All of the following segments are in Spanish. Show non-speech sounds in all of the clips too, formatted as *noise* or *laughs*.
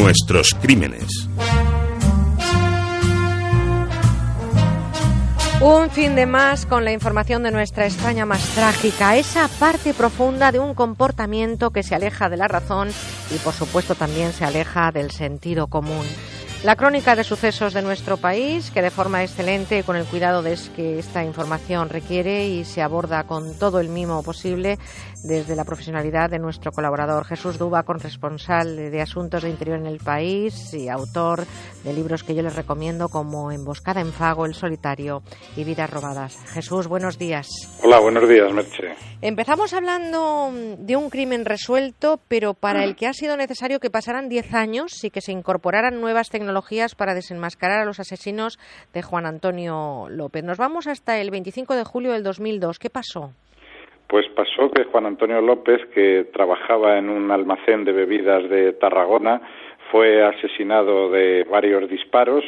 Nuestros crímenes. Un fin de más con la información de nuestra España más trágica, esa parte profunda de un comportamiento que se aleja de la razón y por supuesto también se aleja del sentido común. La crónica de sucesos de nuestro país, que de forma excelente, con el cuidado de que esta información requiere y se aborda con todo el mimo posible desde la profesionalidad de nuestro colaborador Jesús Duba, corresponsal de Asuntos de Interior en el país y autor de libros que yo les recomiendo como Emboscada en Fago, El Solitario y Vidas Robadas. Jesús, buenos días. Hola, buenos días, Merche. Empezamos hablando de un crimen resuelto, pero para el que ha sido necesario que pasaran 10 años y que se incorporaran nuevas tecnologías para desenmascarar a los asesinos de Juan Antonio López. Nos vamos hasta el 25 de julio del 2002. ¿Qué pasó? Pues pasó que Juan Antonio López, que trabajaba en un almacén de bebidas de Tarragona, fue asesinado de varios disparos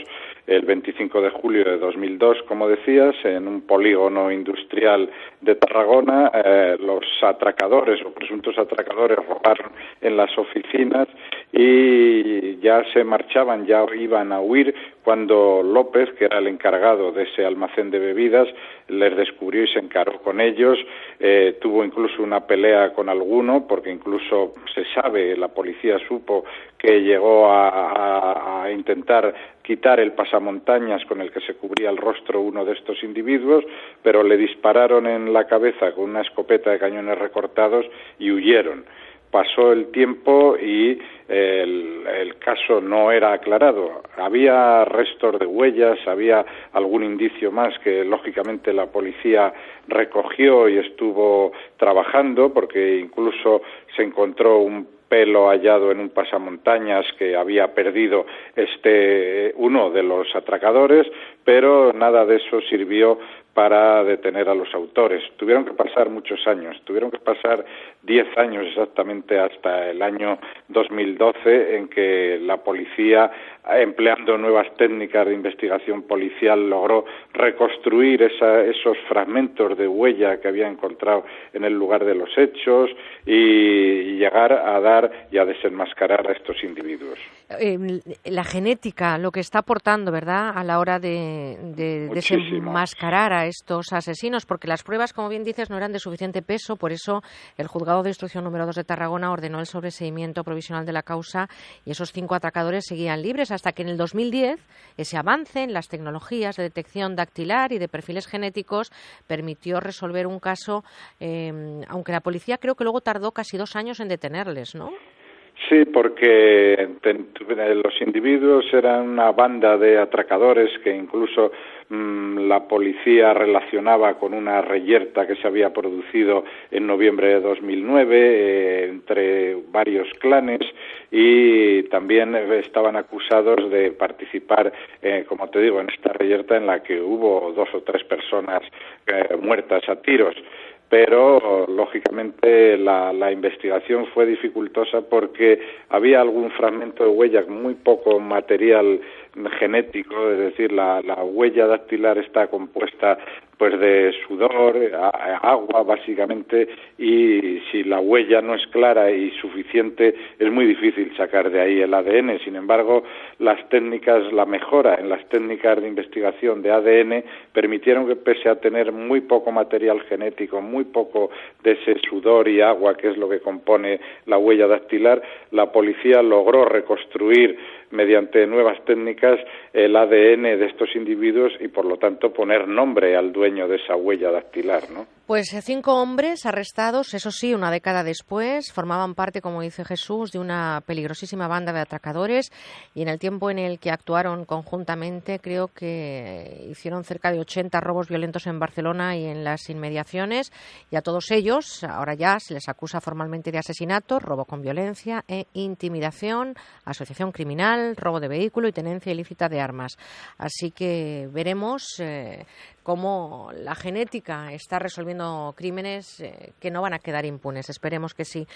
el 25 de julio de 2002, como decías, en un polígono industrial de Tarragona. Eh, los atracadores o presuntos atracadores robaron en las oficinas y ya se marchaban, ya iban a huir cuando López, que era el encargado de ese almacén de bebidas, les descubrió y se encaró con ellos. Eh, tuvo incluso una pelea con alguno, porque incluso se sabe, la policía supo que llegó a, a intentar quitar el pasamontañas con el que se cubría el rostro uno de estos individuos, pero le dispararon en la cabeza con una escopeta de cañones recortados y huyeron pasó el tiempo y el, caso no era aclarado. Había restos de huellas, había algún indicio más que lógicamente la policía recogió y estuvo trabajando porque incluso se encontró un pelo hallado en un pasamontañas que había perdido este uno de los atracadores, pero nada de eso sirvió para detener a los autores. Tuvieron que pasar muchos años, tuvieron que pasar diez años exactamente hasta el año 2012 en que la policía, empleando nuevas técnicas de investigación policial, logró reconstruir esos fragmentos de huella que había encontrado en el lugar de los hechos y llegar a dar y a desenmascarar a estos individuos. Em, la genética, lo que está aportando, ¿verdad?, a la hora de, desenmascarar a estos asesinos, porque las pruebas, como bien dices, no eran de suficiente peso, por eso el juzgado de instrucción número 2 de Tarragona ordenó el sobreseimiento provisional de la causa y esos cinco atracadores seguían libres hasta que en el 2010 ese avance en las tecnologías de detección dactilar y de perfiles genéticos permitió resolver un caso, em, aunque la policía creo que luego tardó casi dos años en detenerles, ¿no? Sí, porque los individuos eran una banda de atracadores que incluso la policía relacionaba con una reyerta que se había producido en noviembre de 2009 eh, entre varios clanes y también estaban acusados de participar, eh, como te digo, en esta reyerta en la que hubo dos o tres personas eh, muertas a tiros pero lógicamente la, la, investigación fue dificultosa porque había algún fragmento de huella, muy poco material genético, es decir, la, la huella dactilar está compuesta pues de sudor, agua básicamente y si la huella no es clara y suficiente es muy difícil sacar de ahí el ADN. Sin embargo, las técnicas, la mejora en las técnicas de investigación de ADN permitieron que pese a tener muy poco material genético, muy poco de ese sudor y agua que es lo que compone la huella dactilar, la policía logró reconstruir mediante nuevas técnicas el ADN de estos individuos y por lo tanto poner nombre al dueño de esa huella dactilar, ¿no? Pues eh, cinco hombres arrestados, eso sí, una década después, formaban parte, como dice Jesús, de una peligrosísima banda de atracadores y en el tiempo en el que actuaron conjuntamente creo que hicieron cerca de 80 robos violentos en Barcelona y en las inmediaciones y a todos ellos ahora ya se les acusa formalmente de asesinato, robo con violencia e intimidación, asociación criminal, robo de vehículo y tenencia ilícita de armas. Así que veremos eh, cómo la genética está resolviendo crímenes eh, que no van a quedar impunes. Esperemos que sí.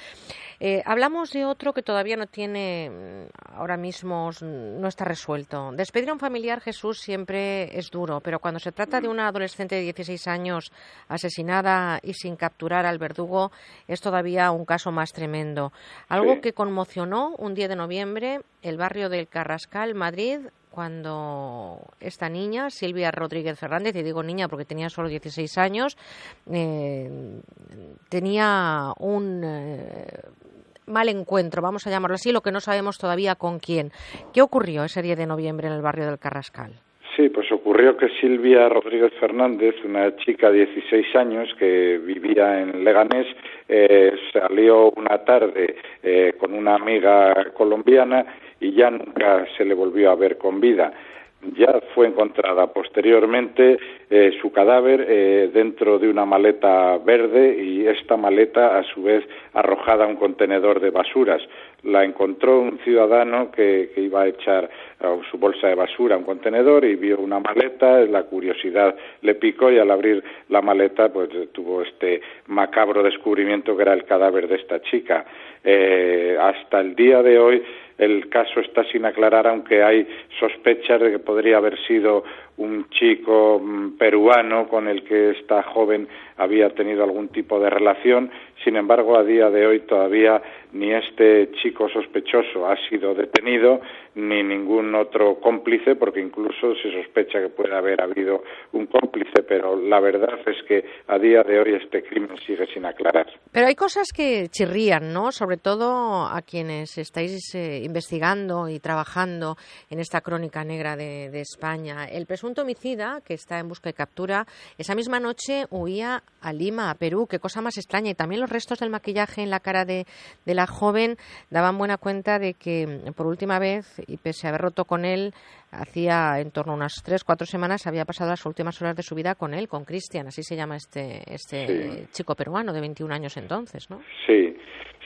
Eh, hablamos de otro que todavía no tiene, mm, ahora mismo no está resuelto. Despedir a un familiar, Jesús, siempre es duro, pero cuando se trata de una adolescente de 16 años asesinada y sin capturar al verdugo, es todavía un caso más tremendo. Algo que conmocionó un día de noviembre el barrio del Carrascal, Madrid, cuando esta niña, Silvia Rodríguez Fernández, y digo niña porque tenía solo 16 años, eh, tenía un eh, mal encuentro, vamos a llamarlo así, lo que no sabemos todavía con quién. ¿Qué ocurrió ese día de noviembre en el barrio del Carrascal? Sí, pues ocurrió que Silvia Rodríguez Fernández, una chica de 16 años que vivía en Leganés, eh, salió una tarde con una amiga colombiana y ya nunca se le volvió a ver con vida. Ya fue encontrada posteriormente eh, su cadáver eh, dentro de una maleta verde y esta maleta a su vez arrojada a un contenedor de basuras. La encontró un ciudadano que, iba a echar su bolsa de basura a un contenedor y vio una maleta, la curiosidad le picó y al abrir la maleta pues tuvo este macabro descubrimiento que era el cadáver de esta chica. Eh, hasta el día de hoy el caso está sin aclarar, aunque hay sospechas de que podría haber sido un chico mm, peruano con el que esta joven había tenido algún tipo de relación. Sin embargo, a día de hoy todavía ni este chico sospechoso ha sido detenido, ni ningún otro cómplice, porque incluso se sospecha que puede haber habido un cómplice, pero la verdad es que a día de hoy este crimen sigue sin aclarar. Pero hay cosas que chirrían, ¿no? Sobre todo a quienes estáis eh, investigando y trabajando en esta crónica negra de, de España. El presunto homicida, que está en busca de captura, esa misma noche huía a Lima, a Perú. Qué cosa más extraña. Y también los restos del maquillaje en la cara de, de la joven daban buena cuenta de que por última vez, y pese a haber roto con él, hacía en torno a unas tres, cuatro semanas, había pasado las últimas horas de su vida con él, con Cristian, así se llama este, este chico peruano de 21 años entonces, ¿no? Sí,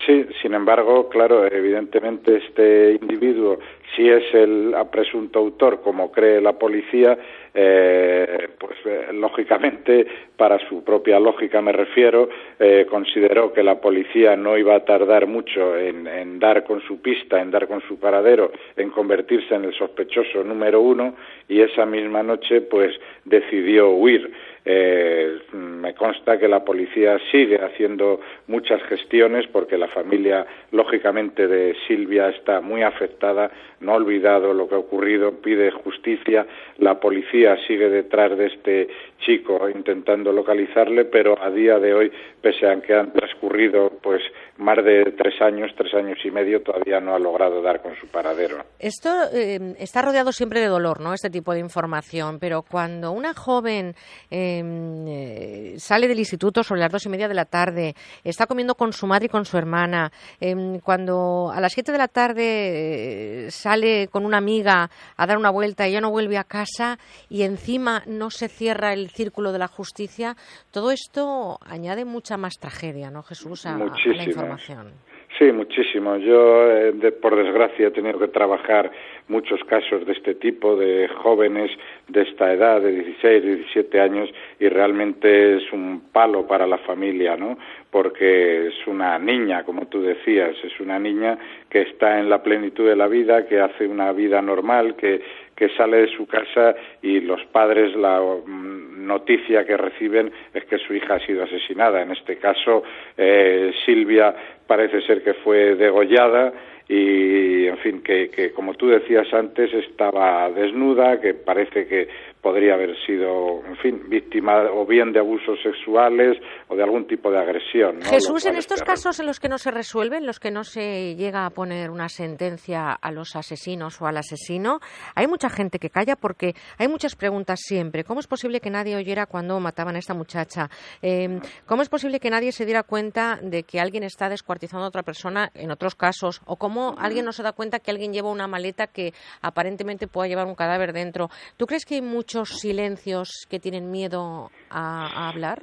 sí, sin embargo, claro, evidentemente este individuo, si es el presunto autor, como cree la policía, eh, pues eh, lógicamente, para su propia lógica me refiero, eh, consideró que la policía no iba a tardar mucho en, en, dar con su pista, en dar con su paradero, en convertirse en el sospechoso número uno y esa misma noche pues decidió huir. Eh, me consta que la policía sigue haciendo muchas gestiones porque la familia, lógicamente, de Silvia está muy afectada, no ha olvidado lo que ha ocurrido, pide justicia, la policía sigue detrás de este chico intentando localizarle, pero a día de hoy, pese a que han transcurrido pues más de tres años, tres años y medio, todavía no ha logrado dar con su paradero. Esto eh, está rodeado siempre de dolor, ¿no? Este tipo de información, pero cuando una joven em, eh, sale del instituto sobre las dos y media de la tarde, está comiendo con su madre y con su hermana, em, cuando a las siete de la tarde eh, sale con una amiga a dar una vuelta y ya no vuelve a casa y encima no se cierra el círculo de la justicia, todo esto añade mucha más tragedia, ¿no, Jesús, a, la información? Sí, muchísimo. Yo, eh, por desgracia, he tenido que trabajar muchos casos de este tipo, de jóvenes de esta edad, de 16, 17 años, y realmente es un palo para la familia, ¿no? Porque es una niña, como tú decías, es una niña que está en la plenitud de la vida, que hace una vida normal, que, que sale de su casa y los padres la mm, noticia que reciben es que su hija ha sido asesinada. En este caso, eh, Silvia parece ser que fue degollada y, en fin, que, que como tú decías antes, estaba desnuda, que parece que podría haber sido, en fin, víctima o bien de abusos sexuales o de algún tipo de agresión. Jesús, en estos casos en los que no se resuelven, en los que no se llega a poner una sentencia a los asesinos o al asesino, hay mucha gente que calla porque hay muchas preguntas siempre. ¿Cómo es posible que nadie oyera cuando mataban a esta muchacha? Em, ¿Cómo es posible que nadie se diera cuenta de que alguien está descuartizando a otra persona en otros casos? ¿O cómo alguien no se da cuenta que alguien lleva una maleta que aparentemente pueda llevar un cadáver dentro? ¿Tú crees que hay muchos silencios que tienen miedo a, hablar?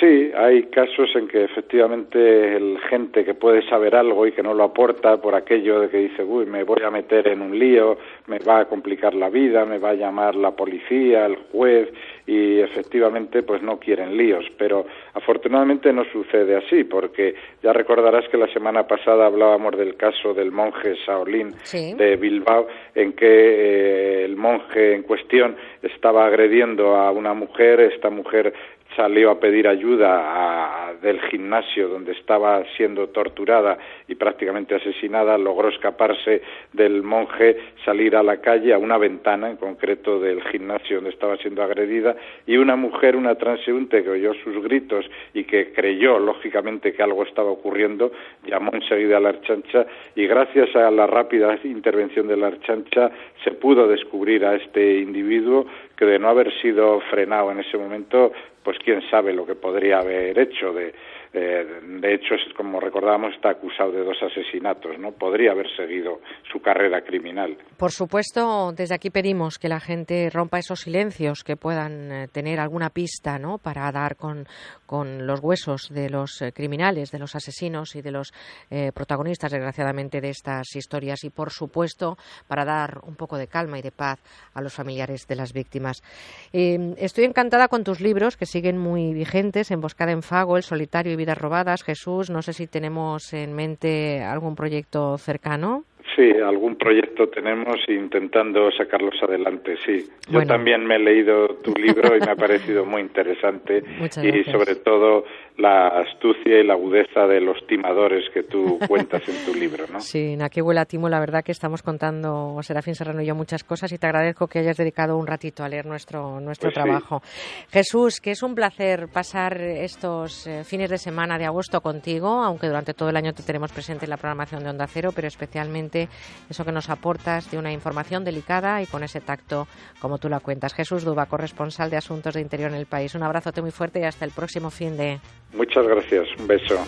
Sí, hay casos en que efectivamente el gente que puede saber algo y que no lo aporta por aquello de que dice, uy, me voy a meter en un lío, me va a complicar la vida, me va a llamar la policía, el juez y efectivamente pues no quieren líos, pero afortunadamente no sucede así porque ya recordarás que la semana pasada hablábamos del caso del monje Shaolin de Bilbao en que eh, el monje en cuestión estaba agrediendo a una mujer, esta mujer salió a pedir ayuda del gimnasio donde estaba siendo torturada y prácticamente asesinada, logró escaparse del monje, salir a la calle, a una ventana en concreto del gimnasio donde estaba siendo agredida, y una mujer, una transeúnte que oyó sus gritos y que creyó, lógicamente, que algo estaba ocurriendo, llamó enseguida a la archancha y gracias a la rápida intervención de la archancha se pudo descubrir a este individuo que de no haber sido frenado en ese momento pues quién sabe lo que podría haber hecho de eh, de hecho, como recordábamos, está acusado de dos asesinatos, ¿no? Podría haber seguido su carrera criminal. Por supuesto, desde aquí pedimos que la gente rompa esos silencios, que puedan eh, tener alguna pista, ¿no? Para dar con, con los huesos de los eh, criminales, de los asesinos y de los protagonistas, desgraciadamente, de estas historias. Y, por supuesto, para dar un poco de calma y de paz a los familiares de las víctimas. estoy encantada con tus libros, que siguen muy vigentes, Emboscada en Fago, El Solitario y robadas. Jesús, no sé si tenemos en mente algún proyecto cercano. Sí, algún proyecto tenemos intentando sacarlos adelante, sí. Yo también me he leído tu libro y me ha parecido muy interesante *laughs* y sobre todo la astucia y la agudeza de los timadores que tú *laughs* cuentas en tu libro, ¿no? Sí, huele timo, la verdad que estamos contando, Serafín Serrano y yo, muchas cosas y te agradezco que hayas dedicado un ratito a leer nuestro, nuestro pues trabajo. Jesús, que es un placer pasar estos eh, fines de semana de agosto contigo, aunque durante todo el año te tenemos presente en la programación de Onda Cero, pero especialmente eso que nos aportas de una información delicada y con ese tacto como tú la cuentas. Jesús Duba, corresponsal de Asuntos de Interior en el país. Un abrazote muy fuerte y hasta el próximo fin de... Muchas gracias. Un beso.